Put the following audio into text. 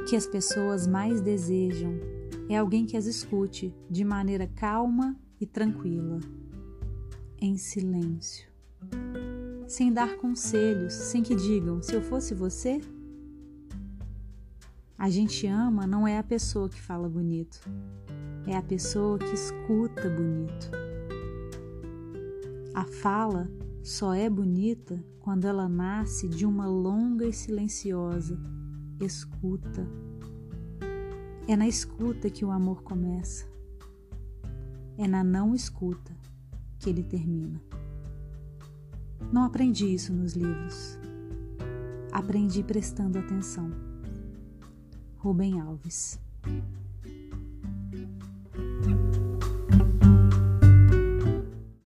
que as pessoas mais desejam é alguém que as escute de maneira calma e tranquila, em silêncio, sem dar conselhos, sem que digam: se eu fosse você. A gente ama não é a pessoa que fala bonito, é a pessoa que escuta bonito. A fala só é bonita quando ela nasce de uma longa e silenciosa escuta. É na escuta que o amor começa. É na não escuta que ele termina. Não aprendi isso nos livros. Aprendi prestando atenção. Rubem Alves